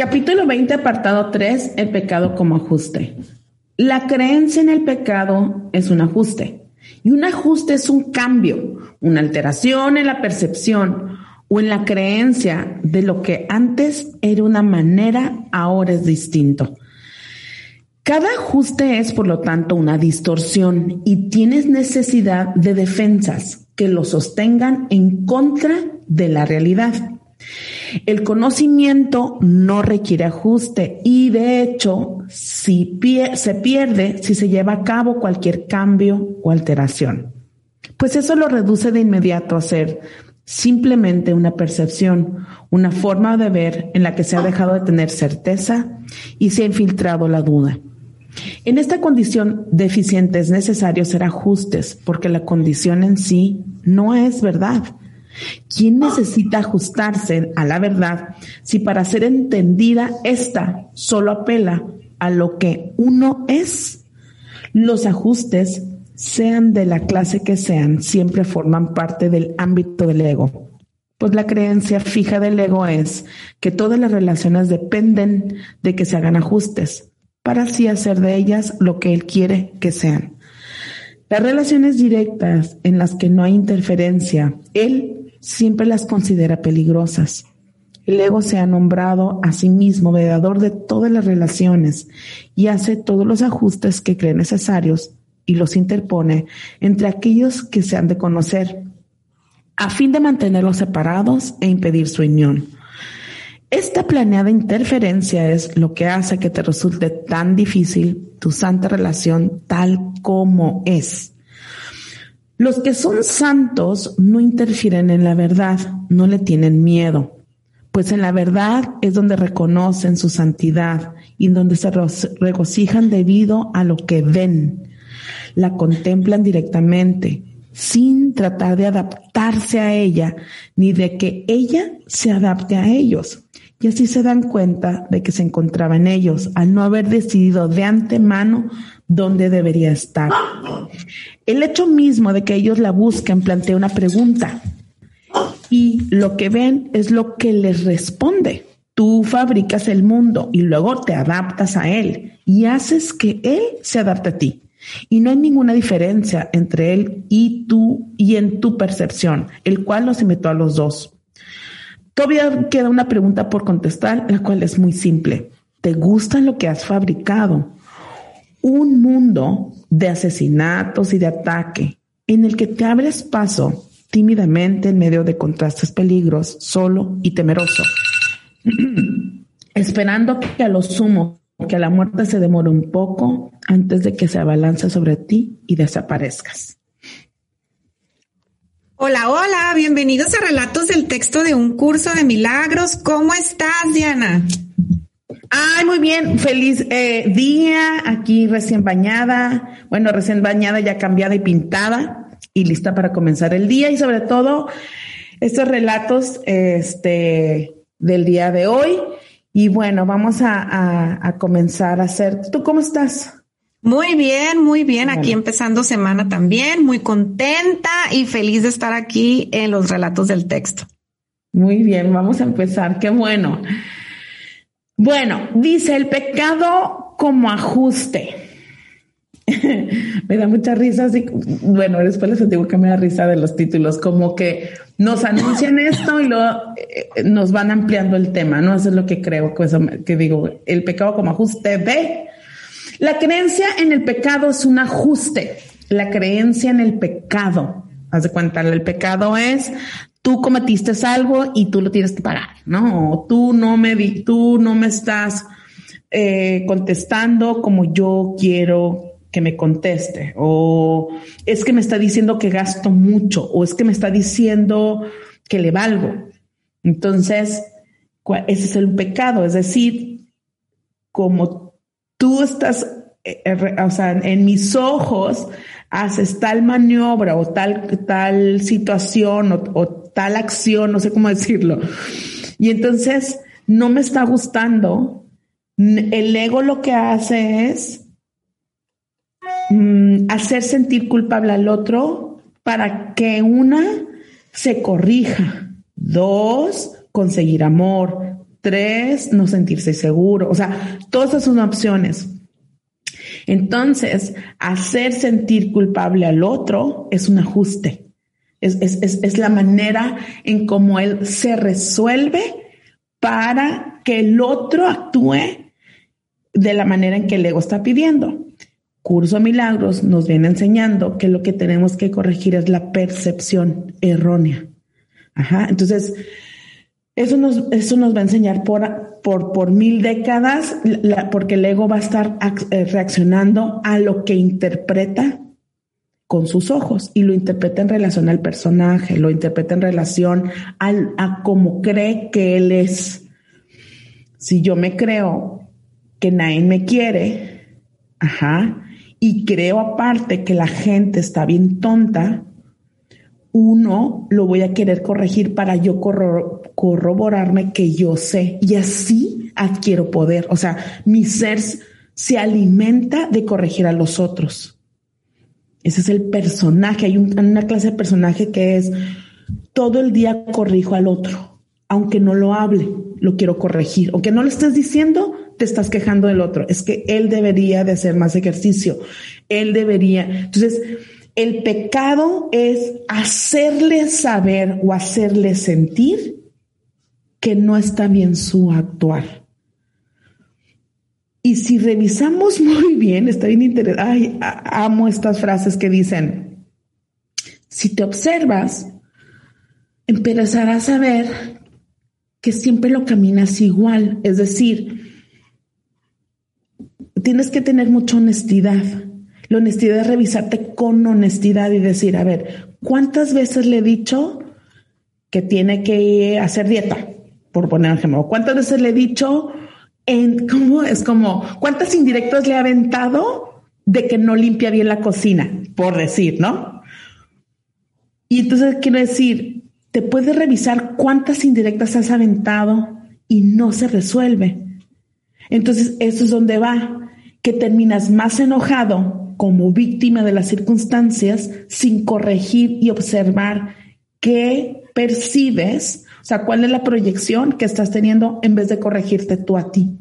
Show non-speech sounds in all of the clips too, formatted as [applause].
Capítulo 20, apartado 3, el pecado como ajuste. La creencia en el pecado es un ajuste. Y un ajuste es un cambio, una alteración en la percepción o en la creencia de lo que antes era una manera, ahora es distinto. Cada ajuste es, por lo tanto, una distorsión y tienes necesidad de defensas que lo sostengan en contra de la realidad. El conocimiento no requiere ajuste y de hecho si se pierde si se lleva a cabo cualquier cambio o alteración. Pues eso lo reduce de inmediato a ser simplemente una percepción, una forma de ver en la que se ha dejado de tener certeza y se ha infiltrado la duda. En esta condición deficiente es necesario hacer ajustes porque la condición en sí no es verdad ¿Quién necesita ajustarse a la verdad si para ser entendida esta solo apela a lo que uno es? Los ajustes, sean de la clase que sean, siempre forman parte del ámbito del ego. Pues la creencia fija del ego es que todas las relaciones dependen de que se hagan ajustes para así hacer de ellas lo que él quiere que sean. Las relaciones directas en las que no hay interferencia, él siempre las considera peligrosas. El ego se ha nombrado a sí mismo veedor de todas las relaciones y hace todos los ajustes que cree necesarios y los interpone entre aquellos que se han de conocer, a fin de mantenerlos separados e impedir su unión. Esta planeada interferencia es lo que hace que te resulte tan difícil tu santa relación tal como es. Los que son santos no interfieren en la verdad, no le tienen miedo, pues en la verdad es donde reconocen su santidad y donde se regocijan debido a lo que ven. La contemplan directamente, sin tratar de adaptarse a ella, ni de que ella se adapte a ellos. Y así se dan cuenta de que se encontraba en ellos, al no haber decidido de antemano dónde debería estar. El hecho mismo de que ellos la busquen plantea una pregunta y lo que ven es lo que les responde. Tú fabricas el mundo y luego te adaptas a él y haces que él se adapte a ti. Y no hay ninguna diferencia entre él y tú y en tu percepción, el cual los invitó a los dos. Todavía queda una pregunta por contestar, la cual es muy simple. ¿Te gusta lo que has fabricado? un mundo de asesinatos y de ataque en el que te abres paso tímidamente en medio de contrastes peligros, solo y temeroso, [clears throat] esperando que a lo sumo, que la muerte se demore un poco antes de que se abalance sobre ti y desaparezcas. Hola, hola, bienvenidos a Relatos del Texto de un curso de milagros. ¿Cómo estás, Diana? Ay, muy bien, feliz eh, día, aquí recién bañada, bueno, recién bañada, ya cambiada y pintada y lista para comenzar el día y sobre todo estos relatos este, del día de hoy. Y bueno, vamos a, a, comenzar a hacer. ¿Tú cómo estás? Muy bien, muy bien. Aquí empezando semana también, muy contenta y feliz de estar aquí en los relatos del texto. Muy bien, vamos a empezar. Qué bueno. Bueno, dice el pecado como ajuste. [laughs] me da mucha risa, así, bueno, después les digo que me da risa de los títulos, como que nos anuncian esto y luego eh, nos van ampliando el tema, ¿no? Eso es lo que creo, que, digo, el pecado como ajuste de... La creencia en el pecado es un ajuste, la creencia en el pecado. Haz de cuenta, el pecado es tú cometiste algo y tú lo tienes que pagar, ¿no? O tú no me, tú no me estás eh, contestando como yo quiero que me conteste, o es que me está diciendo que gasto mucho, o es que me está diciendo que le valgo. Entonces, ese es el pecado, es decir, como tú estás, eh, eh, o sea, en mis ojos haces tal maniobra o tal, tal situación o, o tal acción, no sé cómo decirlo. Y entonces no me está gustando. El ego lo que hace es mm, hacer sentir culpable al otro para que una se corrija, dos, conseguir amor, tres, no sentirse seguro. O sea, todas esas son opciones. Entonces, hacer sentir culpable al otro es un ajuste. Es, es, la manera en cómo él se resuelve para que el otro actúe de la manera en que el ego está pidiendo. Curso Milagros nos viene enseñando que lo que tenemos que corregir es la percepción errónea. Ajá. Entonces, eso nos, eso nos va a enseñar por, por, por mil décadas, porque el ego va a estar eh, reaccionando a lo que interpreta con sus ojos y lo interpreta en relación al personaje, lo interpreta en relación al, a cómo cree que él es. Si yo me creo que nadie me quiere, ajá, y creo aparte que la gente está bien tonta, uno lo voy a querer corregir para yo corroborarme que yo sé y así adquiero poder. O sea, mi ser se alimenta de corregir a los otros. Ese es el personaje. Hay una clase de personaje que es todo el día corrijo al otro, aunque no lo hable, lo quiero corregir. Aunque no lo estés diciendo, te estás quejando del otro. Es que él debería de hacer más ejercicio. Él debería. Entonces, el pecado es hacerle saber o hacerle sentir que no está bien su actuar. Y si revisamos [laughs] muy bien, está bien interesante. Ay, amo estas frases que dicen, si te observas, empezarás a ver que siempre lo caminas igual. Es decir, tienes que tener mucha honestidad. La honestidad es revisarte con honestidad y decir, a ver, ¿cuántas veces le he dicho que tiene que hacer dieta? Por poner ejemplo. ¿Cuántas veces le he dicho en cómo es como cuántas indirectas le ha aventado de que no limpia bien la cocina, por decir, ¿no? Y entonces quiero decir, te puedes revisar cuántas indirectas has aventado y no se resuelve. Entonces, eso es donde va, que terminas más enojado como víctima de las circunstancias sin corregir y observar qué percibes sea, ¿cuál es la proyección que estás teniendo en vez de corregirte tú a ti?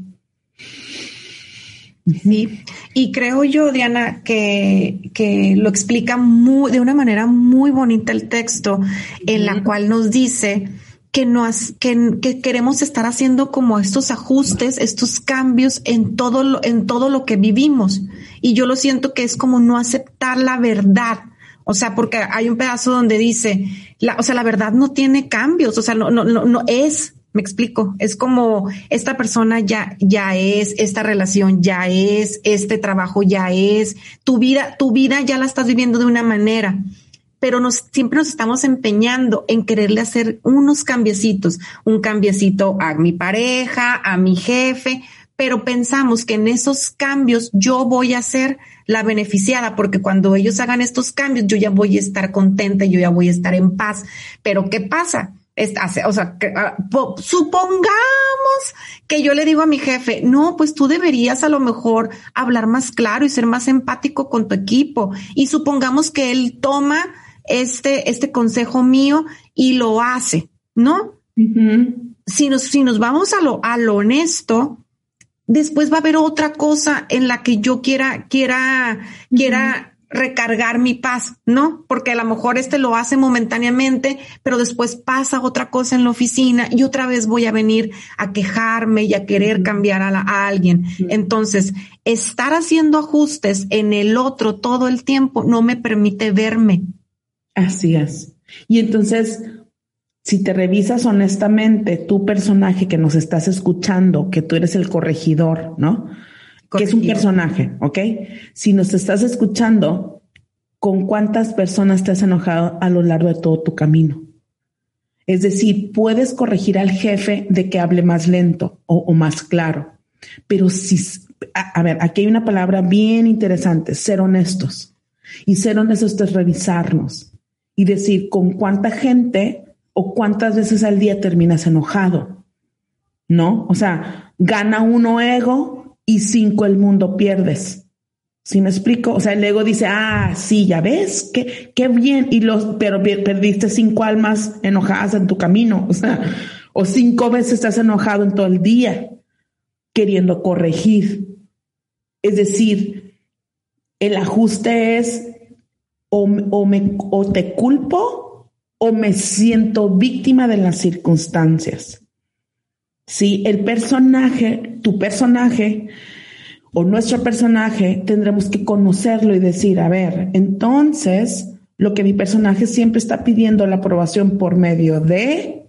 Sí, y creo yo, Diana, que, que lo explica muy, de una manera muy bonita el texto, en la cual nos dice que, nos, que, que, queremos estar haciendo como estos ajustes, estos cambios en todo, lo, en todo lo que vivimos. Y yo lo siento que es como no aceptar la verdad o sea, porque hay un pedazo donde dice, la, o sea, la verdad no tiene cambios, o sea, no, no, no, no es, me explico, es como esta persona ya, ya es, esta relación ya es, este trabajo ya es, tu vida, tu vida ya la estás viviendo de una manera pero nos, siempre nos estamos empeñando en quererle hacer unos cambiecitos, un cambiecito a mi pareja, a mi jefe, pero pensamos que en esos cambios yo voy a ser la beneficiada, porque cuando ellos hagan estos cambios, yo ya voy a estar contenta, yo ya voy a estar en paz. Pero ¿qué pasa? o sea, ah, supongamos que yo le digo a mi jefe, no, pues tú deberías a lo mejor hablar más claro y ser más empático con tu equipo. Y supongamos que él toma este, este consejo mío y lo hace, ¿no? si, nos, si nos vamos a lo, a lo honesto, después va a haber otra cosa en la que yo quiera, quiera, quiera recargar mi paz, ¿no? Porque a lo mejor este lo hace momentáneamente, pero después pasa otra cosa en la oficina y otra vez voy a venir a quejarme y a querer cambiar a, a alguien. Entonces, estar haciendo ajustes en el otro todo el tiempo no me permite verme. Así es. Y entonces, si te revisas honestamente tu personaje que nos estás escuchando, que tú eres el corregidor, ¿no? Que es un personaje, ¿ok? Si nos estás escuchando, ¿con cuántas personas te has enojado a lo largo de todo tu camino? Es decir, puedes corregir al jefe de que hable más lento o, más claro. Pero si, a, ver, aquí hay una palabra bien interesante, ser honestos. Y ser honestos es revisarnos y decir con cuánta gente o cuántas veces al día terminas enojado. ¿No? O sea, gana uno ego y cinco el mundo pierdes. ¿Sí me explico? O sea, el ego dice, ah, sí, ya ves, qué, qué bien, y los, pero perdiste cinco almas enojadas en tu camino, o sea, o cinco veces estás enojado en todo el día, queriendo corregir. Es decir, el ajuste es o, o, me, o te culpo o me siento víctima de las circunstancias. Sí, el personaje, tu personaje, o nuestro personaje, tendremos que conocerlo y decir, a ver, entonces lo que mi personaje siempre está pidiendo la aprobación por medio de,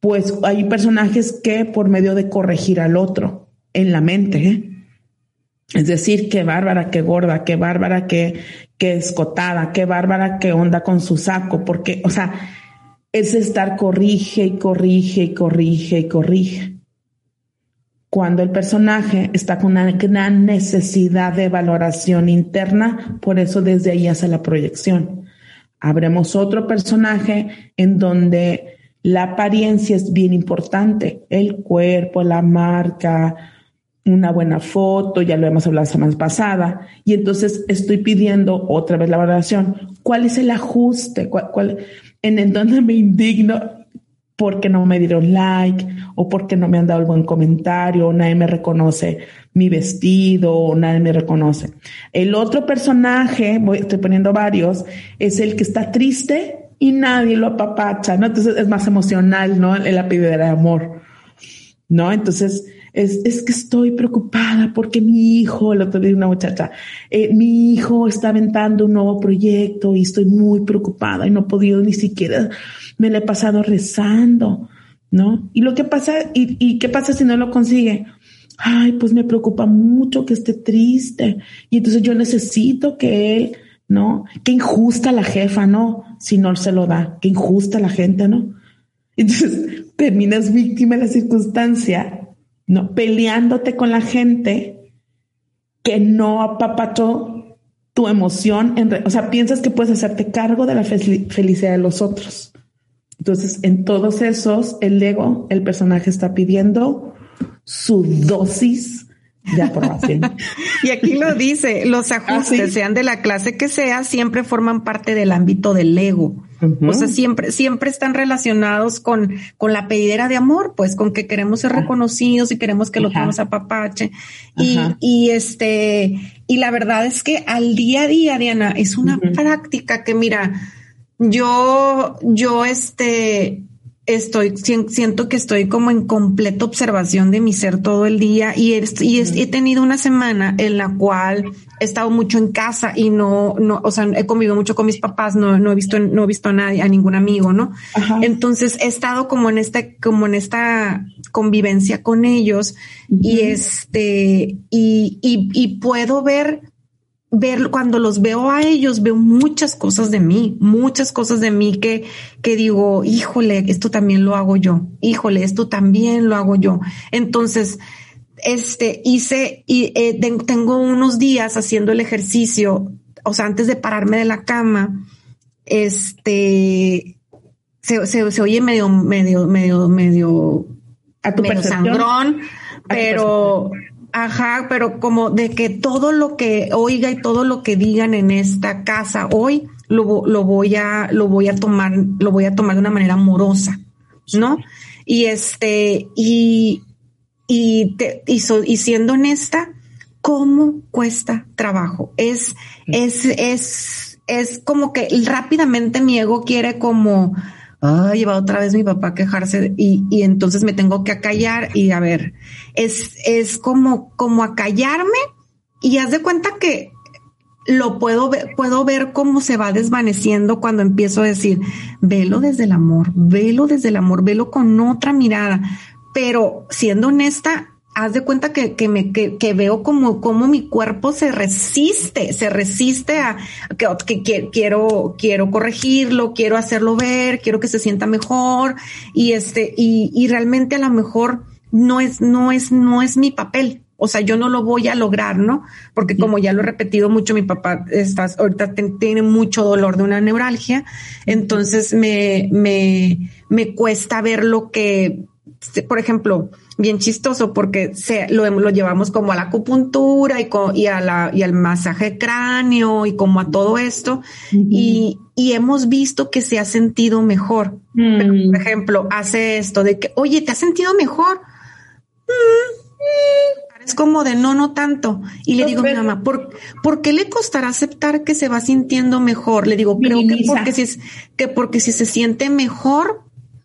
pues hay personajes que por medio de corregir al otro en la mente. ¿eh? Es decir, qué bárbara, qué gorda, qué bárbara, qué, qué escotada, qué bárbara, qué onda con su saco, porque, o sea, es estar corrige y corrige y corrige y corrige cuando el personaje está con una gran necesidad de valoración interna, por eso desde ahí hace la proyección. Habremos otro personaje en donde la apariencia es bien importante, el cuerpo, la marca, una buena foto, ya lo hemos hablado la semana pasada, y entonces estoy pidiendo otra vez la valoración. ¿Cuál es el ajuste? ¿Cuál, en, en donde me indigno? porque no me dieron like o porque no me han dado el buen comentario, o nadie me reconoce mi vestido, o nadie me reconoce. El otro personaje, voy, estoy poniendo varios, es el que está triste y nadie lo apapacha, ¿no? Entonces es más emocional, ¿no? El apellido de amor, ¿no? Entonces es, es, que estoy preocupada porque mi hijo, lo otro día una muchacha, eh, mi hijo está aventando un nuevo proyecto y estoy muy preocupada y no he podido ni siquiera me la he pasado rezando, ¿no? Y lo que pasa, y, qué pasa si no lo consigue? Ay, pues me preocupa mucho que esté triste. Y entonces yo necesito que él, ¿no? Qué injusta la jefa, ¿no? Si no se lo da, qué injusta la gente, ¿no? Entonces terminas víctima de la circunstancia, ¿no? Peleándote con la gente que no apapachó tu emoción. En o sea, piensas que puedes hacerte cargo de la felicidad de los otros. Entonces, en todos esos, el ego, el personaje está pidiendo su dosis [laughs] y aquí lo dice, los ah, ajustes, sean de la clase que sea, siempre forman parte del ámbito del ego. O sea, siempre, siempre están relacionados con, con la pedidera de amor, pues con que queremos ser reconocidos y queremos que lo tengamos a papache. Y, y este, y la verdad es que al día a día, Diana, es una práctica que mira, yo, yo este, estoy, siento que estoy como en completa observación de mi ser todo el día y, y he tenido una semana en la cual he estado mucho en casa y no, no, o sea, he convivido mucho con mis papás, no, no he visto, no he visto a nadie, a ningún amigo, ¿no? Entonces he estado como en esta, como en esta convivencia con ellos y este, y, y, y puedo ver ver, cuando los veo a ellos, veo muchas cosas de mí, muchas cosas de mí que, que digo, híjole, esto también lo hago yo, híjole, esto también lo hago yo. Entonces, este, hice, y eh, tengo unos días haciendo el ejercicio, o sea, antes de pararme de la cama, este, se, se, oye medio, medio, medio, medio, a tu medio sangrón, pero, Ajá, pero como de que todo lo que oiga y todo lo que digan en esta casa hoy lo, lo voy a lo voy a tomar lo voy a tomar de una manera amorosa, ¿no? Y este y y, te, y, y siendo honesta, cómo cuesta trabajo. Es es es es como que rápidamente mi ego quiere como ay, va otra vez mi papá a quejarse y, y entonces me tengo que acallar y a ver, es, es como, como acallarme y haz de cuenta que lo puedo ver, puedo ver cómo se va desvaneciendo cuando empiezo a decir, velo desde el amor, velo desde el amor, velo con otra mirada. Pero siendo honesta, haz de cuenta que, que me que, que, veo como, como mi cuerpo se resiste, se resiste a que, que, quiero, quiero corregirlo, quiero hacerlo ver, quiero que se sienta mejor y este, y, y realmente a lo mejor no es, no es, no es mi papel. O sea, yo no lo voy a lograr, ¿no? Porque como ya lo he repetido mucho, mi papá está, ahorita tiene mucho dolor de una neuralgia, entonces me, me, me cuesta ver lo que, por ejemplo, bien chistoso porque se, lo, lo llevamos como a la acupuntura y, y, a la, y al masaje cráneo y como a todo esto y, y, hemos visto que se ha sentido mejor. Mm. por ejemplo, hace esto de que, oye, ¿te has sentido mejor? Mm, es como de no, no tanto. Y le digo a mi mamá, ¿por, ¿por qué le costará aceptar que se va sintiendo mejor? Le digo, creo que porque si, que porque si se siente mejor,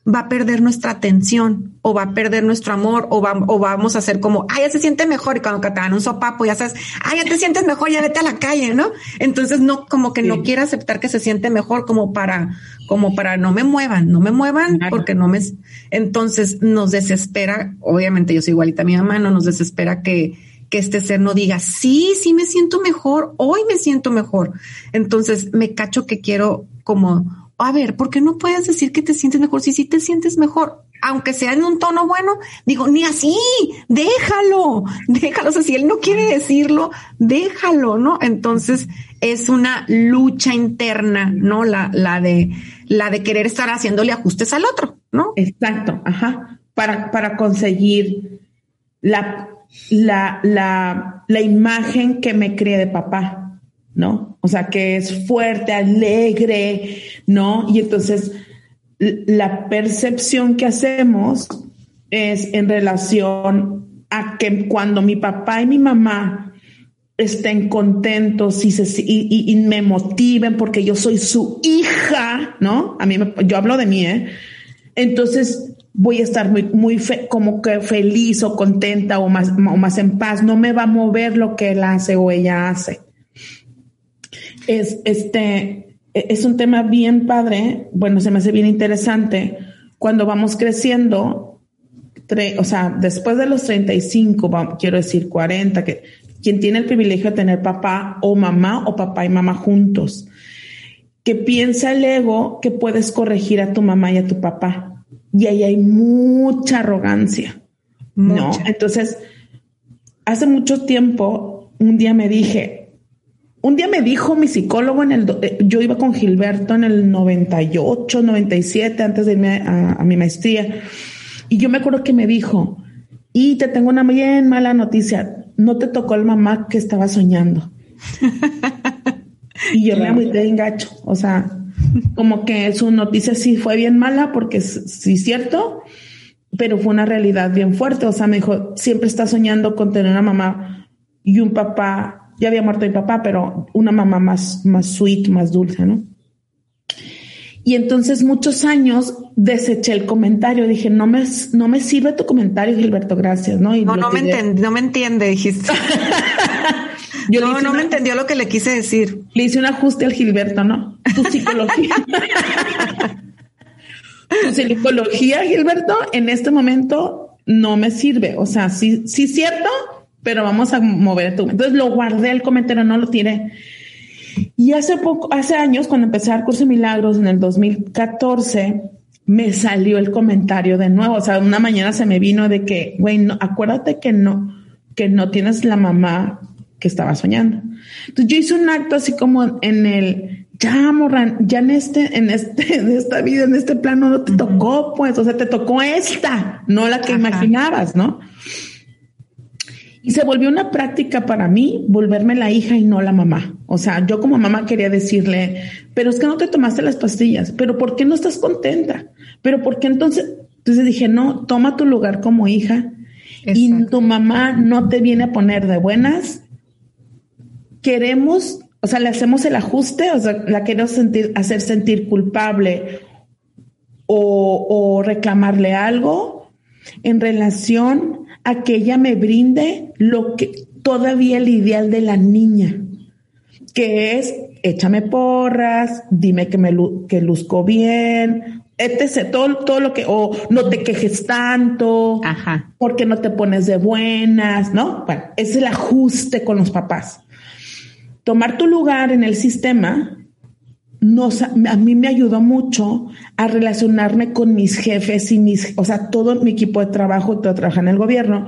va a perder nuestra atención o va a perder nuestro amor o, va, o vamos a hacer como, ay, ya se siente mejor y cuando te dan un sopapo ya sabes, ay, ya te sientes mejor, ya vete a la calle, ¿no? Entonces no, como que no quiere aceptar que se siente mejor como para, como para no me muevan, no me muevan porque no me, entonces nos desespera, obviamente yo soy igualita a mi mamá, no nos desespera que, que este ser no diga, sí, sí me siento mejor, hoy me siento mejor. Entonces me cacho que quiero como a ver, ¿por qué no puedes decir que te sientes mejor? Si sí te sientes mejor, aunque sea en un tono bueno, digo, ni así, déjalo, [laughs] déjalo. O sea, si él no quiere decirlo, déjalo, ¿no? Entonces es una lucha interna, ¿no? La, la de, la de querer estar haciéndole ajustes al otro, ¿no? Exacto, ajá. Para, para conseguir la, la, la, la imagen que me cree de papá. ¿no? O sea, que es fuerte, alegre, ¿no? Y entonces la percepción que hacemos es en relación a que cuando mi papá y mi mamá estén contentos y, me motiven porque yo soy su hija, ¿no? A mí, yo hablo de mí, ¿eh? Entonces voy a estar muy, muy como que feliz o contenta o más, o más en paz. No me va a mover lo que él hace o ella hace es este, e, es un tema bien padre, bueno, se me hace bien interesante. Cuando vamos creciendo, o sea, después de los 35, quiero decir 40, que quien tiene el privilegio de tener papá o mamá o papá y mamá juntos, que piensa el ego que puedes corregir a tu mamá y a tu papá. Y ahí hay mucha arrogancia. No, entonces, hace mucho tiempo, un día me dije, un día me dijo mi psicólogo en el, eh, yo iba con Gilberto en el 98, 97, antes de irme a, mi maestría. Y yo me acuerdo que me dijo, y te tengo una bien mala noticia, no te tocó el mamá que estaba soñando. [laughs] y yo me agüité en gacho, o sea, como que su noticia sí fue bien mala porque sí es cierto, pero fue una realidad bien fuerte, o sea, me dijo, siempre está soñando con tener una mamá y un papá ya había muerto mi papá, pero una mamá más, más sweet, más dulce, ¿no? Y entonces muchos años deseché el comentario. Dije, no me, no me sirve tu comentario, Gilberto, gracias, ¿no? no, no me, entiende, no me entiende, dijiste. [laughs] Yo no, no me entendió lo que le quise decir. Le hice un ajuste al Gilberto, ¿no? Tu psicología. [laughs] tu psicología, Gilberto, en este momento no me sirve. O sea, sí, sí cierto, pero vamos a mover tu. Entonces lo guardé el comentario, no lo tiré. Y hace poco, hace años, cuando empecé a curso de milagros en el 2014, me salió el comentario de nuevo. O sea, una mañana se me vino de que, güey, no, acuérdate que no, que no tienes la mamá que estaba soñando. Entonces yo hice un acto así como en el, ya, morran, ya en este, en este, [laughs] en esta vida, en este plano no te tocó, pues, o sea, te tocó esta, no la que imaginabas, ¿no? Y se volvió una práctica para mí volverme la hija y no la mamá. O sea, yo como mamá quería decirle, pero es que no te tomaste las pastillas, pero ¿por qué no estás contenta? Pero ¿por qué entonces? Entonces dije, no, toma tu lugar como hija y tu mamá no te viene a poner de buenas. Queremos, o sea, le hacemos el ajuste, o sea, la queremos sentir, hacer sentir culpable o, o reclamarle algo en relación a que ella me brinde lo que todavía el ideal de la niña, que es échame porras, dime que me que luzco bien, etc. Todo, todo lo que, o no te quejes tanto, Ajá. porque no te pones de buenas, ¿no? Bueno, es el ajuste con los papás. Tomar tu lugar en el sistema nos, a mí me ayudó mucho a relacionarme con mis jefes y mis, o sea, todo mi equipo de trabajo, todo trabaja en el gobierno.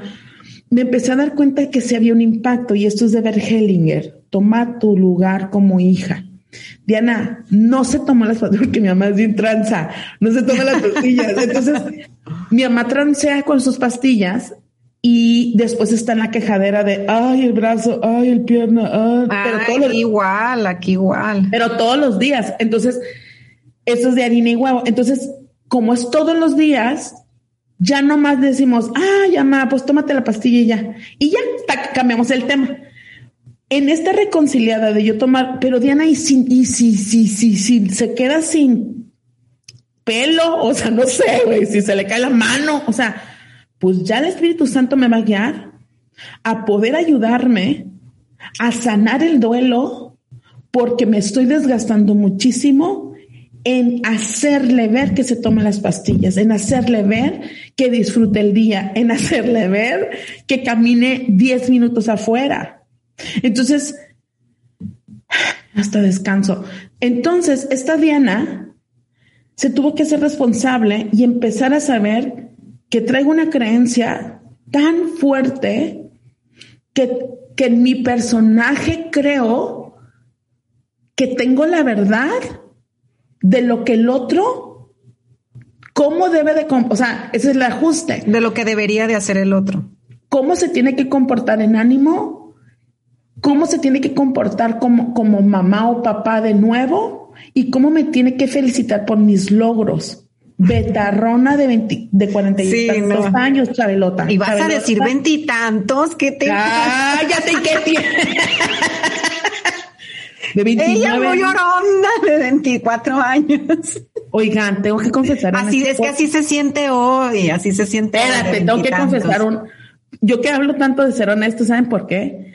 Me empecé a dar cuenta de que sí había un impacto y esto es de Bert Hellinger. Toma tu lugar como hija. Diana, no se tomó las pastillas porque mi mamá es bien tranza, no se toma las [laughs] pastillas. Entonces, mi mamá transea con sus pastillas y después está en la quejadera de, ay, el brazo, ay, el pierna, ay, pero todos los, igual, aquí igual. Pero todos los días. Entonces, eso es de harina y huevo. Entonces, como es todos los días, ya no más decimos, ah, ya, ma, pues tómate la pastilla y ya. Y ya, cambiamos el tema. En esta reconciliada de yo tomar, pero Diana, y si, y si, si, si, si se queda sin pelo, o sea, no sé, güey, si se le cae la mano, o sea, pues ya el Espíritu Santo me va a guiar a poder ayudarme a sanar el duelo porque me estoy desgastando muchísimo en hacerle ver que se tome las pastillas, en hacerle ver que disfrute el día, en hacerle ver que camine 10 minutos afuera. Entonces, hasta descanso. Entonces, esta Diana se tuvo que hacer responsable y empezar a saber que traigo una creencia tan fuerte que, que en mi personaje creo que tengo la verdad de lo que el otro, cómo debe de, o sea, ese es el ajuste. De lo que debería de hacer el otro. Cómo se tiene que comportar en ánimo, cómo se tiene que comportar como, como mamá o papá de nuevo y cómo me tiene que felicitar por mis logros. Betarrona de 20, de 40 y sí, no. años, Chabelota. Y vas Chabelota. a decir veintitantos, ¿qué te Cállate, ¿qué [laughs] tiene? de 29. Ella muy llorona de 24 años. Oigan, tengo que confesar. Así es que así se siente hoy, así se siente. Espérate, tengo que confesar un. Yo que hablo tanto de ser honesto, ¿saben por qué?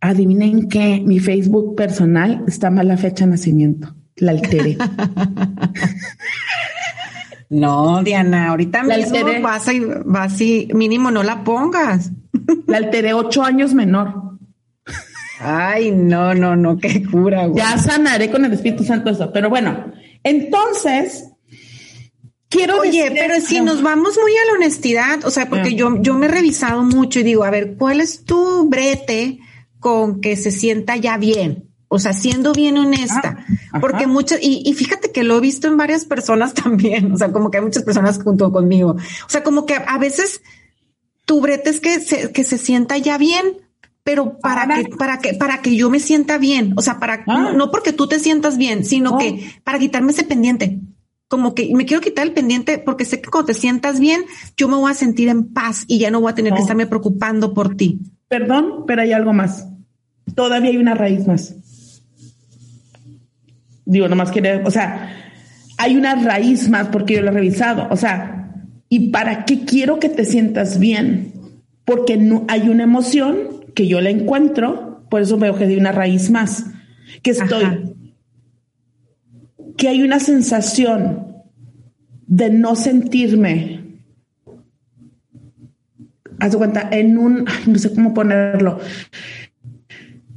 Adivinen que mi Facebook personal está mal la fecha de nacimiento. La alteré. [laughs] No, Diana, ahorita la mismo alteré. vas y, vas y mínimo no la pongas. La alteré ocho años menor. Ay, no, no, no, qué cura. Güey. Ya sanaré con el Espíritu Santo eso. Pero bueno, entonces quiero Oye, pero si nos vamos muy a la honestidad, o sea, porque yo, yo me he revisado mucho y digo, a ver, ¿cuál es tu brete con que se sienta ya bien? O sea, siendo bien honesta, ah, porque muchas, y, y, fíjate que lo he visto en varias personas [laughs] también, o sea, como que hay muchas personas junto conmigo. O sea, como que a veces tu brete es que se, que se sienta ya bien, pero para que, para que, para que yo me sienta bien. O sea, para, ah. no, no, porque tú te sientas bien, sino oh. que para quitarme ese pendiente. Como que me quiero quitar el pendiente porque sé que cuando te sientas bien, yo me voy a sentir en paz y ya no voy a tener oh. que estarme preocupando por ti. Perdón, pero hay algo más. Todavía hay una raíz más digo, nomás quiere, o sea, hay una raíz más porque yo lo he revisado, o sea, ¿y para qué quiero que te sientas bien? Porque no hay una emoción que yo la encuentro, por eso veo que hay una raíz más, que estoy, Ajá. que hay una sensación de no sentirme, haz de cuenta, en un, ay, no sé cómo ponerlo,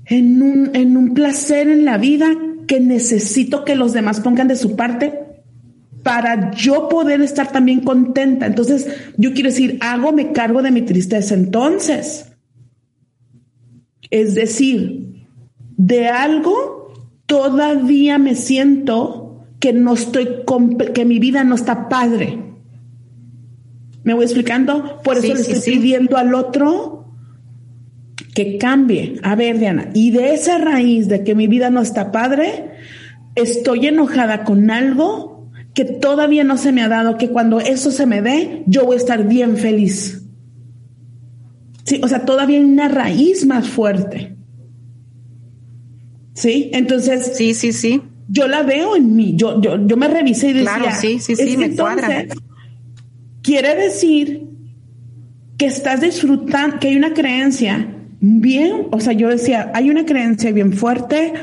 en un, en un placer en la vida que necesito que los demás pongan de su parte para yo poder estar también contenta. Entonces, yo quiero decir, hago, me cargo de mi tristeza. Entonces, es decir, de algo todavía me siento que no estoy, que mi vida no está padre. ¿Me voy explicando? Por eso sí, le estoy sí, pidiendo sí. al otro que cambie. A ver, Diana, y de esa raíz de que mi vida no está padre, estoy enojada con algo que todavía no se me ha dado, que cuando eso se me dé, yo voy a estar bien feliz. Sí, o sea, todavía hay una raíz más fuerte. Sí, entonces. Sí, sí, sí. Yo la veo en mí. Yo, yo, yo me revisé y decía. Claro, sí, sí, sí, me entonces, cuadra. Quiere decir que estás disfrutando, que hay una creencia bien, o sea, yo decía, hay una creencia bien fuerte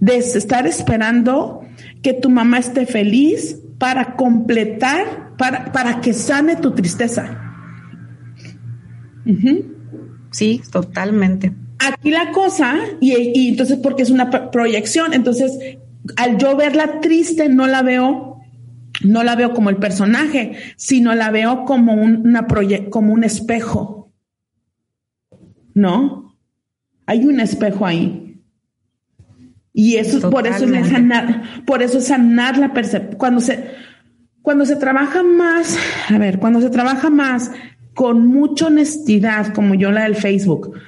de estar esperando que tu mamá esté feliz para completar, para, para que sane tu tristeza. Sí, totalmente. Aquí la cosa, y, y entonces porque es una proyección, entonces al yo verla triste no la veo no la veo como el personaje, sino la veo como una como un espejo. ¿No? Hay un espejo ahí. Y eso por eso es sanar, por eso sanar la percepción. Cuando se, cuando se trabaja más, a ver, cuando se trabaja más con mucha honestidad, como yo la del Facebook,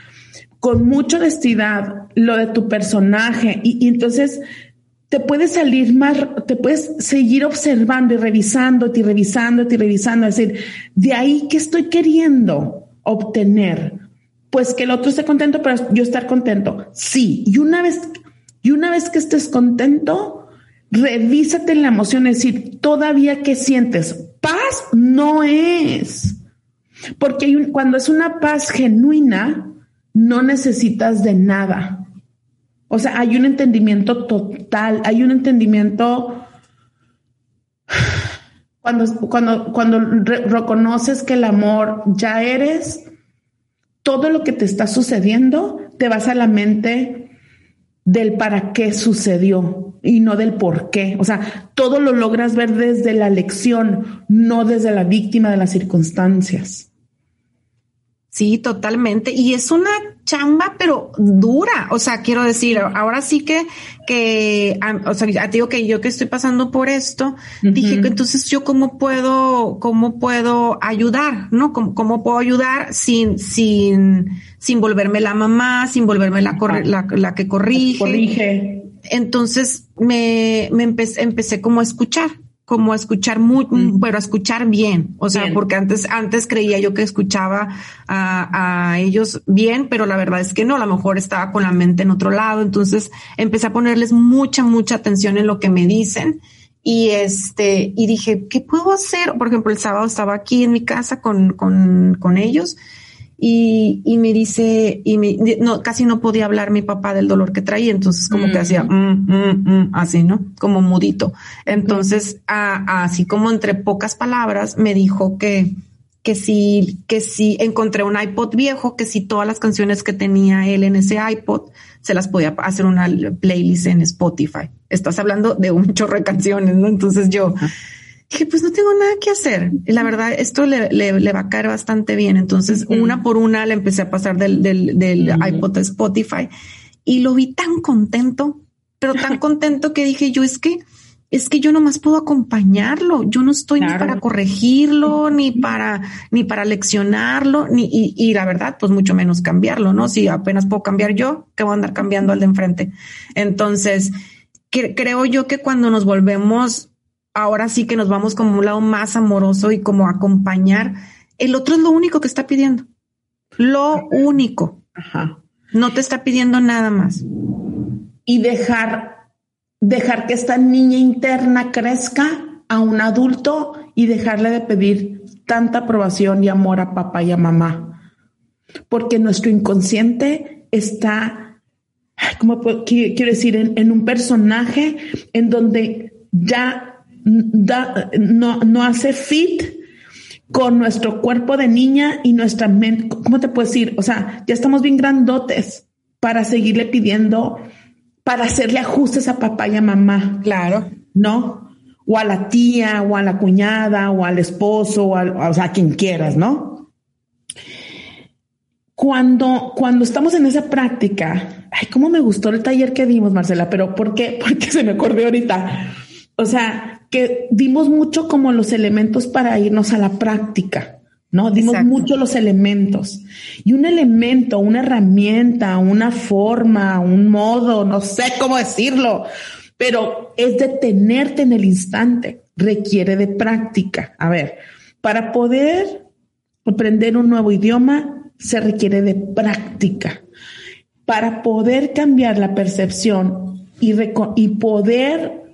con mucha honestidad lo de tu personaje, y, entonces te puedes salir más, te puedes seguir observando y revisándote y revisándote y revisando, es decir, de ahí que estoy queriendo obtener, pues que el otro esté contento, pero yo estar contento. Sí, y una vez y una vez que estés contento, revísate la emoción, es decir, todavía que sientes paz no es. Porque cuando es una paz genuina, no necesitas de nada. O sea, hay un entendimiento total, hay un entendimiento [sighs] cuando, cuando, cuando reconoces que el amor ya eres, todo lo que te está sucediendo, te vas a la mente del para qué sucedió y no del por qué. O sea, todo lo logras ver desde la lección, no desde la víctima de las circunstancias. Sí, totalmente. Y es una chamba, pero dura. O sea, quiero decir, ahora sí que, que, o sea, te digo que yo que estoy pasando por esto, dije que entonces yo cómo puedo, cómo puedo ayudar, ¿no? ¿Cómo, cómo puedo ayudar sin, sin, sin volverme la mamá, sin volverme la, la, la, que corrige. corrige. Entonces me, me empecé, empecé como a escuchar como a escuchar muy, pero a escuchar bien. O sea, porque antes, antes creía yo que escuchaba a, a, ellos bien, pero la verdad es que no, a lo mejor estaba con la mente en otro lado. Entonces empecé a ponerles mucha, mucha atención en lo que me dicen. Y este, y dije, ¿qué puedo hacer? Por ejemplo, el sábado estaba aquí en mi casa con, con, con ellos y, y me dice, y me, no, casi no podía hablar mi papá del dolor que traía, entonces como que hacía, mm, mm, mm", así, ¿no? Como mudito. Entonces, así como entre pocas palabras, me dijo que, que si, que si encontré un iPod viejo, que si todas las canciones que tenía él en ese iPod, se las podía hacer una playlist en Spotify. Estás hablando de un [laughs] chorro de canciones, ¿no? Entonces yo, dije, pues no tengo nada que hacer. Y la verdad, esto le, le, va a caer bastante bien. Entonces, una por una le empecé a pasar del, del, del iPod a Spotify y lo vi tan contento, pero tan [laughs] contento que dije yo, es que, es que yo nomás puedo acompañarlo. Yo no estoy ni para corregirlo, ni para, ni para leccionarlo, ni, y, y, la verdad, pues mucho menos cambiarlo, ¿no? Si apenas puedo cambiar yo, que voy a andar cambiando al de enfrente. Entonces, creo yo que cuando nos volvemos ahora sí que nos vamos como un lado más amoroso y como acompañar. El otro es lo único que está pidiendo. Lo único. Ajá. No te está pidiendo nada más. Y dejar, dejar que esta niña interna crezca a un adulto y dejarle de pedir tanta aprobación y amor a papá y a mamá. Porque nuestro inconsciente está, como quiero decir, en, en un personaje en donde ya no, no hace fit con nuestro cuerpo de niña y nuestra mente. ¿Cómo te puedo decir? O sea, ya estamos bien grandotes para seguirle pidiendo, para hacerle ajustes a papá y a mamá. Claro. ¿No? O a la tía, o a la cuñada, o al esposo, o, sea, a quien quieras, ¿no? Cuando, cuando estamos en esa práctica, ay, cómo me gustó el taller que dimos, Marcela, pero ¿por qué? [laughs] Porque se me acordó ahorita. O sea, que dimos mucho como los elementos para irnos a la práctica, ¿no? Dimos mucho los elementos. Y un elemento, una herramienta, una forma, un modo, no sé cómo decirlo, pero es detenerte en el instante, requiere de práctica. A ver, para poder aprender un nuevo idioma se requiere de práctica. Para poder cambiar la percepción y, y poder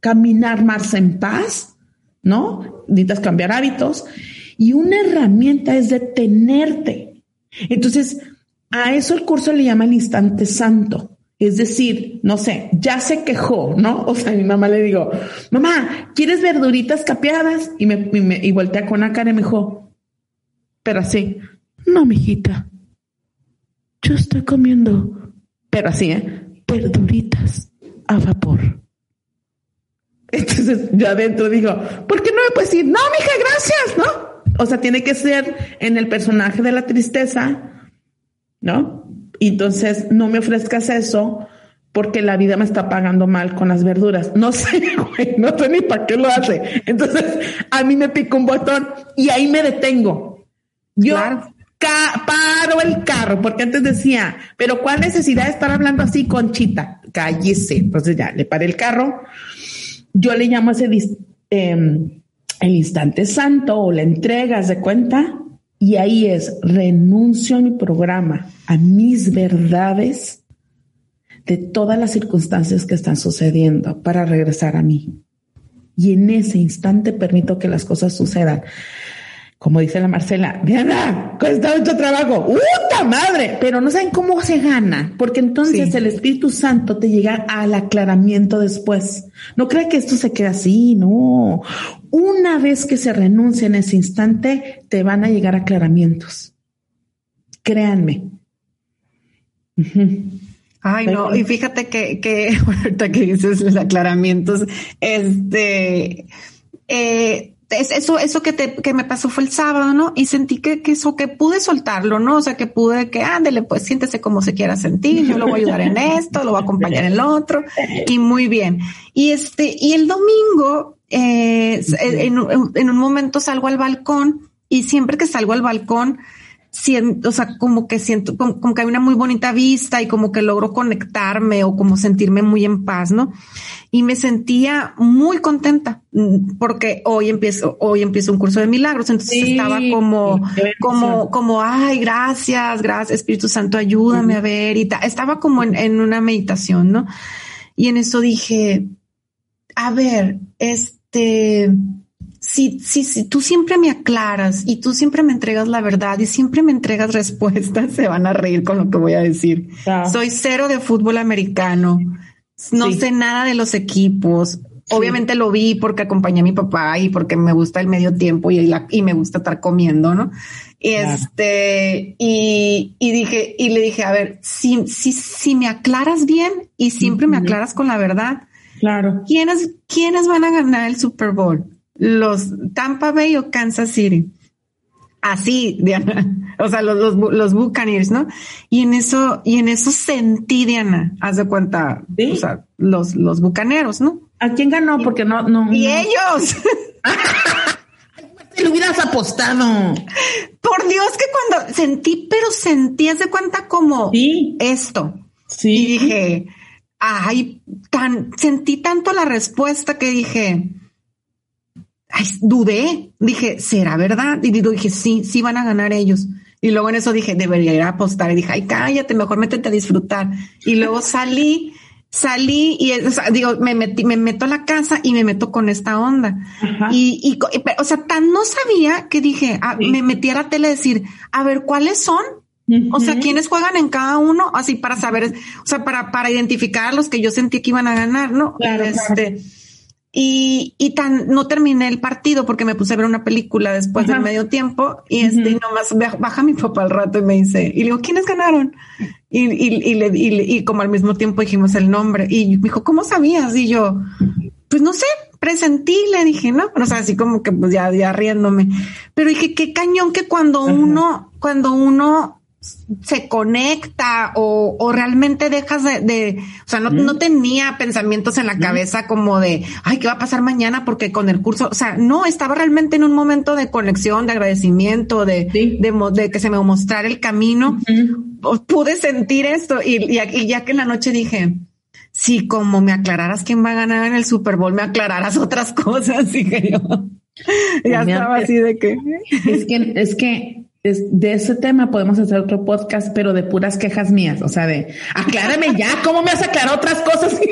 caminar más en paz, ¿no? Necesitas cambiar hábitos. Y una herramienta es detenerte. Entonces, a eso el curso le llama el instante santo. Es decir, no sé, ya se quejó, ¿no? O sea, mi mamá le digo, mamá, ¿quieres verduritas capeadas? Y me, y, me, voltea con la cara y me dijo, pero así, no, mijita, yo estoy comiendo, pero así, ¿eh? Verduritas a vapor. Entonces yo adentro digo, ¿por qué no me puedes decir, no, mija, gracias, ¿no? O sea, tiene que ser en el personaje de la tristeza, ¿no? Y entonces no me ofrezcas eso porque la vida me está pagando mal con las verduras. No sé, [laughs] güey, no sé ni para qué lo hace. Entonces a mí me pica un botón y ahí me detengo. Yo paro el carro porque antes decía, pero ¿cuál necesidad de estar hablando así con Chita? Cállese. Entonces ya le paré el carro. Yo le llamo ese eh, el instante santo o la entregas de cuenta y ahí es, renuncio a mi programa, a mis verdades de todas las circunstancias que están sucediendo para regresar a mí. Y en ese instante permito que las cosas sucedan como dice la Marcela, Diana, cuesta mucho trabajo, ¡puta madre! Pero no saben cómo se gana, porque entonces el Espíritu Santo te llega al aclaramiento después. No crea que esto se queda así, no. Una vez que se renuncia en ese instante, te van a llegar aclaramientos. Créanme. Ay, no, y fíjate que, que [laughs] ahorita que dices los aclaramientos, este, eh, eso, eso que, te, que me pasó fue el sábado, ¿no? Y sentí que, que eso, que pude soltarlo, ¿no? O sea, que pude, que ándele, pues siéntese como se quiera sentir, yo lo voy a ayudar en esto, lo voy a acompañar en lo otro, y muy bien. Y este, y el domingo, eh, en un momento salgo al balcón, y siempre que salgo al balcón, siento, o sea, como que siento, como, que hay una muy bonita vista y como que logro conectarme o como sentirme muy en paz, ¿no? Y me sentía muy contenta mm, porque hoy empiezo, hoy empiezo un curso de milagros, entonces estaba como, como, como, ay, gracias, gracias, Espíritu Santo, ayúdame a ver y estaba como en, en una meditación, ¿no? Y en eso dije, a ver, este, si, si, si tú siempre me aclaras y tú siempre me entregas la verdad y siempre me entregas respuestas, [laughs] se van a reír con lo que voy a decir. Soy cero de fútbol americano. No sé nada de los equipos. Obviamente lo vi porque acompañé a mi papá y porque me gusta el medio tiempo y, y me gusta estar comiendo, ¿no? Este, y, y dije, y le dije, a ver, si, si, si me aclaras bien y siempre me aclaras con la verdad. Claro. ¿Quiénes, quiénes van a ganar el Super Bowl? Los Tampa Bay o Kansas City. Así, Diana. [laughs] O sea, los, los, los, Buccaneers, ¿no? Y en eso, y en eso sentí, Diana, haz de cuenta, o sea, los, los bucaneros, ¿no? ¿A quién ganó? Porque no, no. Y ellos. [laughs] Te lo hubieras apostado. Por Dios que cuando sentí, pero sentí, haz de cuenta como esto. Sí. Y dije, ay, tan, sentí tanto la respuesta que dije, dudé, dije, ¿será verdad? Y dije, sí, sí van a ganar ellos. Y luego en eso dije, debería ir a apostar. Y dije, ay, cállate, mejor métete a disfrutar. Y luego salí, salí y digo, me metí, me meto a la casa y me meto con esta onda. Y, y, o sea, tan no sabía que dije, ah, me metí a la tele a decir, a ver, ¿cuáles son? O sea, quiénes juegan en cada uno, así para saber, o sea, para, para identificar a los que yo sentí que iban a ganar, ¿no? este, y, y tan no terminé el partido porque me puse a ver una película después del medio tiempo y este y nomás baja mi papá al rato y me dice, y le digo, ¿quiénes ganaron? Y, y, y, le, y, como al mismo tiempo dijimos el nombre y me dijo, ¿cómo sabías? Y yo, pues no sé, presentí, le dije, ¿no? O sea, así como que pues ya, ya riéndome. Pero dije, qué cañón que cuando uno, cuando uno se conecta o, o realmente dejas de, de, o sea, no, no tenía pensamientos en la cabeza como de, ay, ¿qué va a pasar mañana? Porque con el curso, o sea, no, estaba realmente en un momento de conexión, de agradecimiento, de, de, de, que se me mostrara el camino. Pude sentir esto y, y, ya que en la noche dije, si como me aclararas quién va a ganar en el Super Bowl, me aclararás otras [laughs] cosas, dije yo. ya estaba así de que. Es que, es que de ese tema podemos hacer otro podcast, pero de puras quejas mías, o sea, de aclárame ya, ¿cómo me has aclarado otras cosas? [laughs]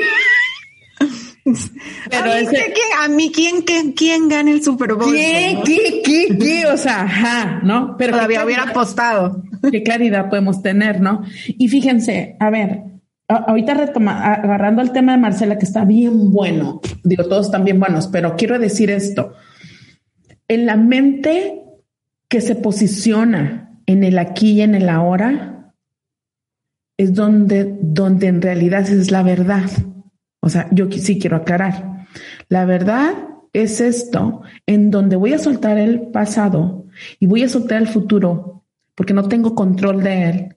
pero a mí, a mí ¿quién, quién, quién gana el Super Bowl? ¿Qué, qué, qué, qué? O sea, ajá, ¿no? Pero todavía hubiera apostado. Qué claridad podemos tener, ¿no? Y fíjense, a ver, ahorita retoma, agarrando el tema de Marcela, que está bien bueno, digo, todos están bien buenos, pero quiero decir esto. En la mente que se posiciona en el aquí y en el ahora, es donde, donde en realidad es la verdad. O sea, yo sí quiero aclarar. La verdad es esto, en donde voy a soltar el pasado y voy a soltar el futuro, porque no tengo control de él.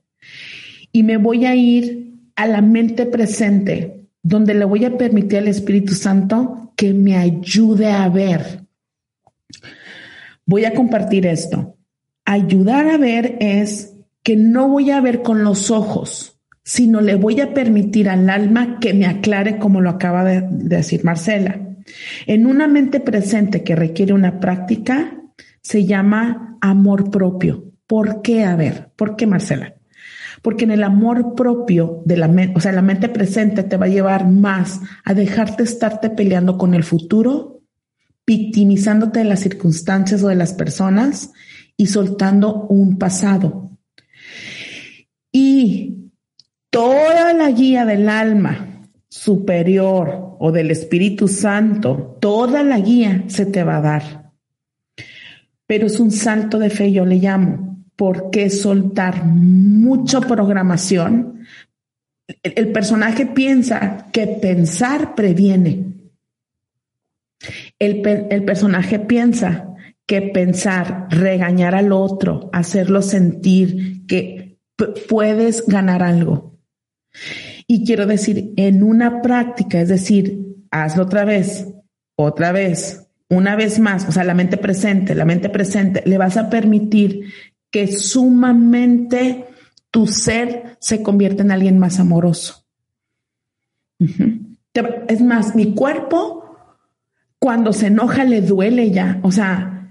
Y me voy a ir a la mente presente, donde le voy a permitir al Espíritu Santo que me ayude a ver. Voy a compartir esto. Ayudar a ver es que no voy a ver con los ojos, sino le voy a permitir al alma que me aclare como lo acaba de, decir Marcela. En una mente presente que requiere una práctica, se llama amor propio. ¿Por qué? A ver, ¿por qué Marcela? Porque en el amor propio de la mente, o sea, la mente presente te va a llevar más a dejarte estarte peleando con el futuro, victimizándote de las circunstancias o de las personas y soltando un pasado. Y toda la guía del alma superior o del Espíritu Santo, toda la guía se te va a dar. Pero es un salto de fe, yo le llamo, por qué soltar mucha programación. El, personaje piensa que pensar previene. El, el personaje piensa que pensar, regañar al otro, hacerlo sentir que puedes ganar algo. Y quiero decir, en una práctica, es decir, hazlo otra vez, otra vez, una vez más, o sea, la mente presente, la mente presente, le vas a permitir que sumamente tu ser se convierte en alguien más amoroso. Es más, mi cuerpo cuando se enoja le duele ya, o sea,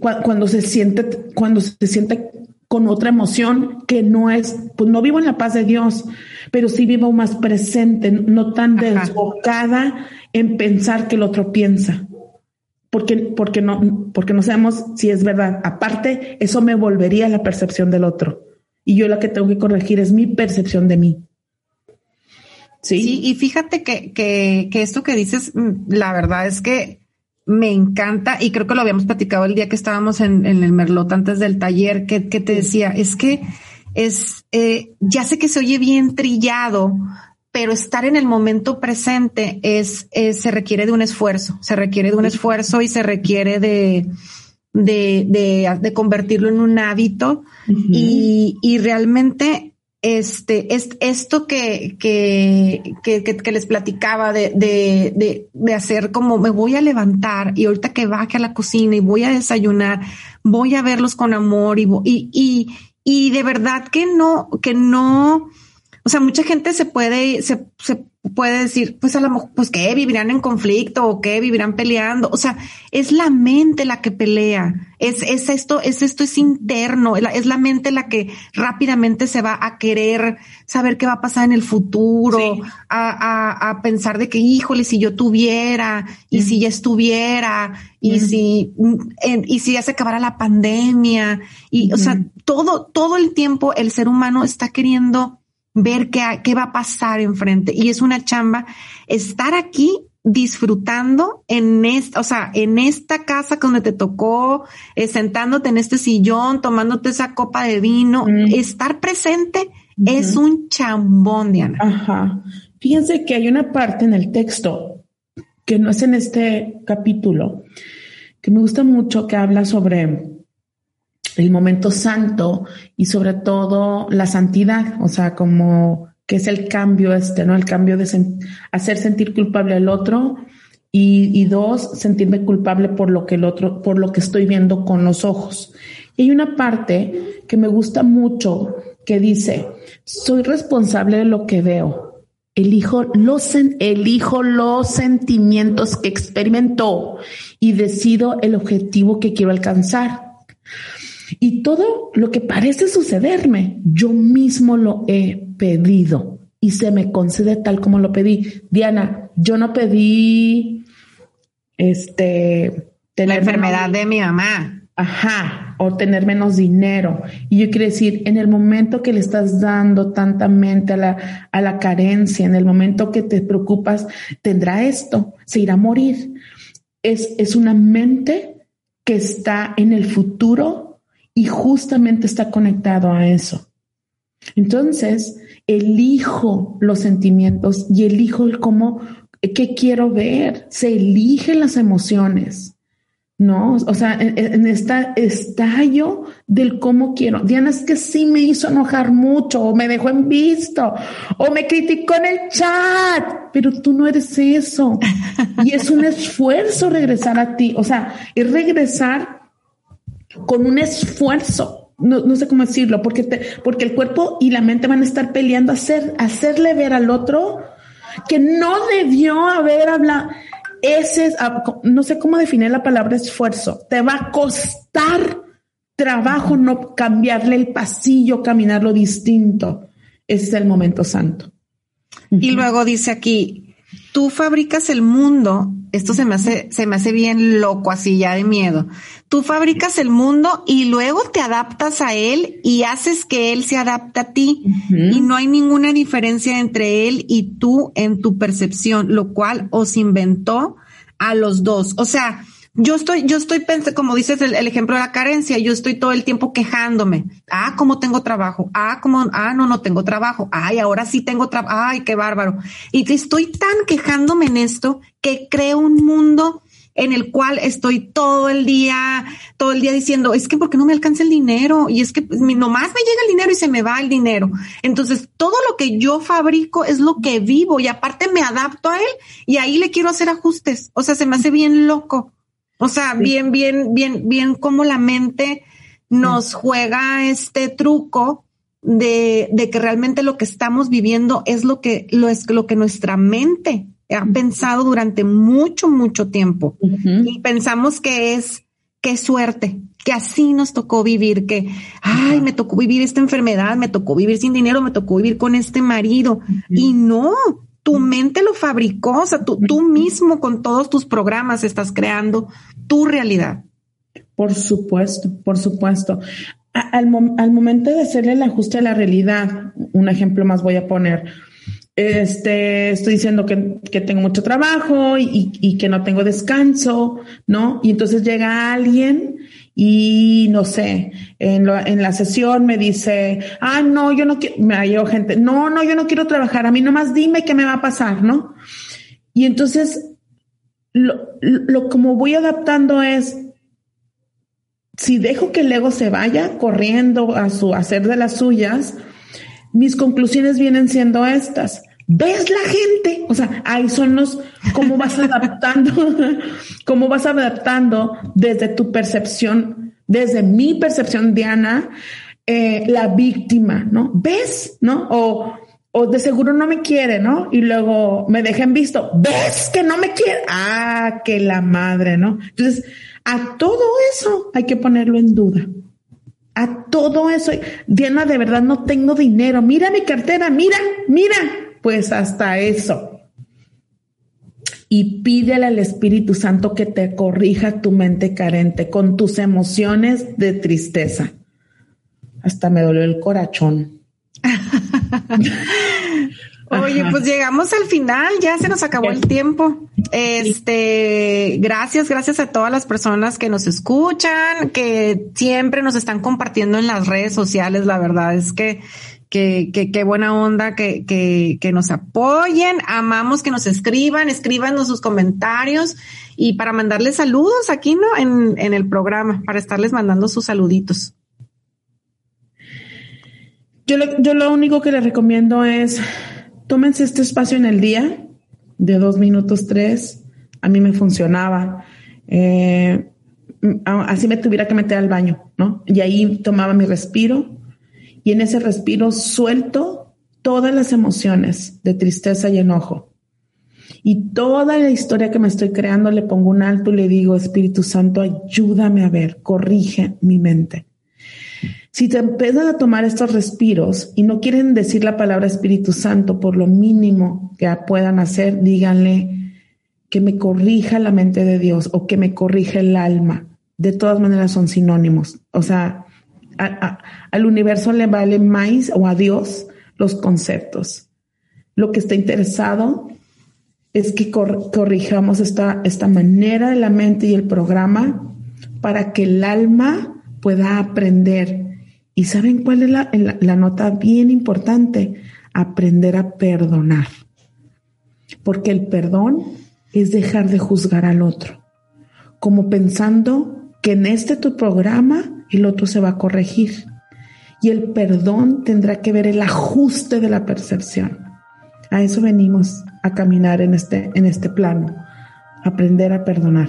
cuando se siente, cuando se siente con otra emoción que no es, pues no vivo en la paz de Dios, pero sí vivo más presente, no tan desbocada en pensar que el otro piensa porque, porque, no, porque no sabemos si es verdad. Aparte, eso me volvería a la percepción del otro. Y yo lo que tengo que corregir es mi percepción de mí. Sí, y fíjate que, que, que esto que dices, mm, la verdad es que me encanta y creo que lo habíamos platicado el día que estábamos en, en el Merlot antes del taller, que, que te decía, es que es, eh, ya sé que se oye bien trillado, pero estar en el momento presente es, se requiere de un esfuerzo, se requiere de un esfuerzo y se requiere de, de, de, convertirlo en un hábito. Y, y, realmente este, es, esto que, que, que, que, les platicaba de, de, de, hacer como me voy a levantar y ahorita que baje a la cocina y voy a desayunar, voy a verlos con amor y, y, y, y de verdad que no, que no, o sea, mucha gente se puede, se, se puede decir, pues a lo mejor, pues que vivirán en conflicto o que vivirán peleando. O sea, es la mente la que pelea. Es, es esto, es esto, es interno. Es la, mente la que rápidamente se va a querer saber qué va a pasar en el futuro, a, a, a, pensar de que, híjole, si yo tuviera, y si ya estuviera, y si, y si ya se acabara la pandemia. Y, o sea, todo, todo el tiempo el ser humano está queriendo ver qué, qué va a pasar enfrente. Y es una chamba estar aquí disfrutando en esta, o sea, en esta casa donde te tocó, eh, sentándote en este sillón, tomándote esa copa de vino, estar presente es un chambón, Diana. Ajá. Fíjense que hay una parte en el texto que no es en este capítulo, que me gusta mucho, que habla sobre el momento santo y sobre todo la santidad, o sea, como que es el cambio este, ¿no? El cambio de hacer sentir culpable al otro y, y, dos, sentirme culpable por lo que el otro, por lo que estoy viendo con los ojos. Y hay una parte que me gusta mucho que dice, soy responsable de lo que veo. Elijo los, elijo los sentimientos que experimento y decido el objetivo que quiero alcanzar. Y todo lo que parece sucederme, yo mismo lo he pedido y se me concede tal como lo pedí. Diana, yo no pedí este la enfermedad de mi mamá. Ajá. o tener menos dinero. Y yo quiero decir, en el momento que le estás dando tanta mente a la, a la carencia, en el momento que te preocupas, tendrá esto, se irá a morir. Es, es una mente que está en el futuro y justamente está conectado a eso. Entonces, elijo los sentimientos y elijo el cómo, qué quiero ver. Se eligen las emociones. ¿no? O sea, en, esta estallo del cómo quiero. Diana es que sí me hizo enojar mucho, o me dejó en visto, o me criticó en el chat, pero tú no eres eso. Y es un [laughs] esfuerzo regresar a ti, o sea, es regresar con un esfuerzo. No, sé cómo decirlo, porque, te, porque el cuerpo y la mente van a estar peleando, hacer, hacerle ver al otro que no debió haber hablado ese es, ah, no sé cómo definir la palabra esfuerzo. Te va a costar trabajo no cambiarle el pasillo, caminarlo distinto. Ese es el momento santo. Y luego dice aquí, tú fabricas el mundo. Esto se me hace, se me hace bien loco, así ya de miedo. Tú fabricas el mundo y luego te adaptas a él y haces que él se adapte a ti. Y no hay ninguna diferencia entre él y tú en tu percepción, lo cual os inventó a los dos. O sea, yo estoy, yo estoy pensando, como dices el, ejemplo de la carencia, yo estoy todo el tiempo quejándome. Ah, cómo tengo trabajo. Ah, cómo, ah, no, no tengo trabajo. Ay, ahora sí tengo trabajo. Ay, qué bárbaro. Y estoy tan quejándome en esto que creo un mundo en el cual estoy todo el día, todo el día diciendo, es que porque no me alcanza el dinero y es que pues, nomás me llega el dinero y se me va el dinero. Entonces, todo lo que yo fabrico es lo que vivo y aparte me adapto a él y ahí le quiero hacer ajustes. O sea, se me hace bien loco. O sea, bien, bien, bien, bien como la mente nos juega este truco de, de, que realmente lo que estamos viviendo es lo que, lo es lo que nuestra mente ha pensado durante mucho, mucho tiempo. Y pensamos que es, qué suerte, que así nos tocó vivir, que, ay, me tocó vivir esta enfermedad, me tocó vivir sin dinero, me tocó vivir con este marido. Y no, tu mente lo fabricó, o sea, tú, tú mismo con todos tus programas estás creando tu realidad. Por supuesto, por supuesto. Al, al momento de hacerle el ajuste a la realidad, un ejemplo más voy a poner este, estoy diciendo que, que tengo mucho trabajo y, y, que no tengo descanso, ¿no? Y entonces llega alguien y no sé, en, lo, en la sesión me dice, ah, no, yo no quiero, me ha gente, no, no, yo no quiero trabajar, a mí nomás dime qué me va a pasar, ¿no? Y entonces, lo, lo como voy adaptando es, si dejo que el ego se vaya corriendo a su hacer de las suyas, mis conclusiones vienen siendo estas. ¿Ves la gente? O sea, ahí son los, cómo vas [laughs] adaptando, cómo vas adaptando desde tu percepción, desde mi percepción, Diana, eh, la víctima, ¿no? ¿Ves? ¿No? O, o de seguro no me quiere, ¿no? Y luego me dejen visto. ¿Ves que no me quiere? Ah, que la madre, ¿no? Entonces, a todo eso hay que ponerlo en duda a todo eso. Diana, de verdad no tengo dinero. Mira mi cartera, mira, mira. Pues hasta eso. Y pídele al Espíritu Santo que te corrija tu mente carente con tus emociones de tristeza. Hasta me dolió el corazón. [laughs] Oye, pues llegamos al final, ya se nos acabó el tiempo. Este, gracias, gracias a todas las personas que nos escuchan, que siempre nos están compartiendo en las redes sociales. La verdad es que que, que, buena onda que, que, que, nos apoyen. Amamos que nos escriban, escríbanos sus comentarios y para mandarles saludos aquí, ¿no? En, en el programa, para estarles mandando sus saluditos. Yo yo lo único que les recomiendo es tómense este espacio en el día de dos minutos, tres. A mí me funcionaba. Eh, así me tuviera que meter al baño, ¿no? Y ahí tomaba mi respiro y en ese respiro suelto todas las emociones de tristeza y enojo. Y toda la historia que me estoy creando le pongo un alto y le digo, Espíritu Santo, ayúdame a ver, corrige mi mente. Si te empiezan a tomar estos respiros y no quieren decir la palabra Espíritu Santo por lo mínimo que puedan hacer, díganle que me corrija la mente de Dios o que me corrija el alma de todas maneras son sinónimos. O sea, al universo le vale más o a Dios los conceptos. Lo que está interesado es que corrijamos esta, esta manera de la mente y el programa para que el alma pueda aprender. ¿Y saben cuál es la, la nota bien importante? Aprender a perdonar. Porque el perdón es dejar de juzgar al otro, como pensando que en este tu programa el otro se va a corregir. Y el perdón tendrá que ver el ajuste de la percepción. A eso venimos a caminar en este, en este plano, aprender a perdonar.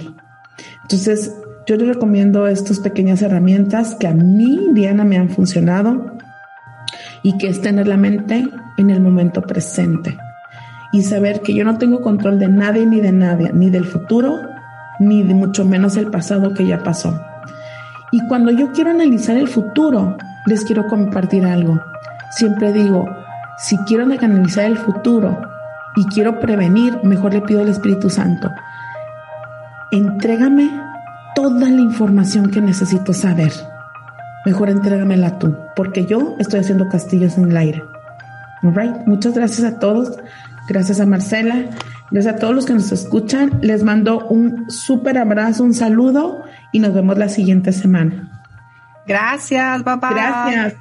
Entonces, yo les recomiendo estas pequeñas herramientas que a mí, Diana, me han funcionado y que es tener la mente en el momento presente y saber que yo no tengo control de nadie ni de nadie, ni del futuro, ni de mucho menos el pasado que ya pasó. Y cuando yo quiero analizar el futuro, les quiero compartir algo. Siempre digo, si quiero analizar el futuro y quiero prevenir, mejor le pido al Espíritu Santo, entrégame toda la información que necesito saber. Mejor entrégamela tú, porque yo estoy haciendo castillos en el aire. All right. Muchas gracias a todos. Gracias a Marcela. Gracias a todos los que nos escuchan. Les mando un súper abrazo, un saludo y nos vemos la siguiente semana. Gracias, papá. Gracias.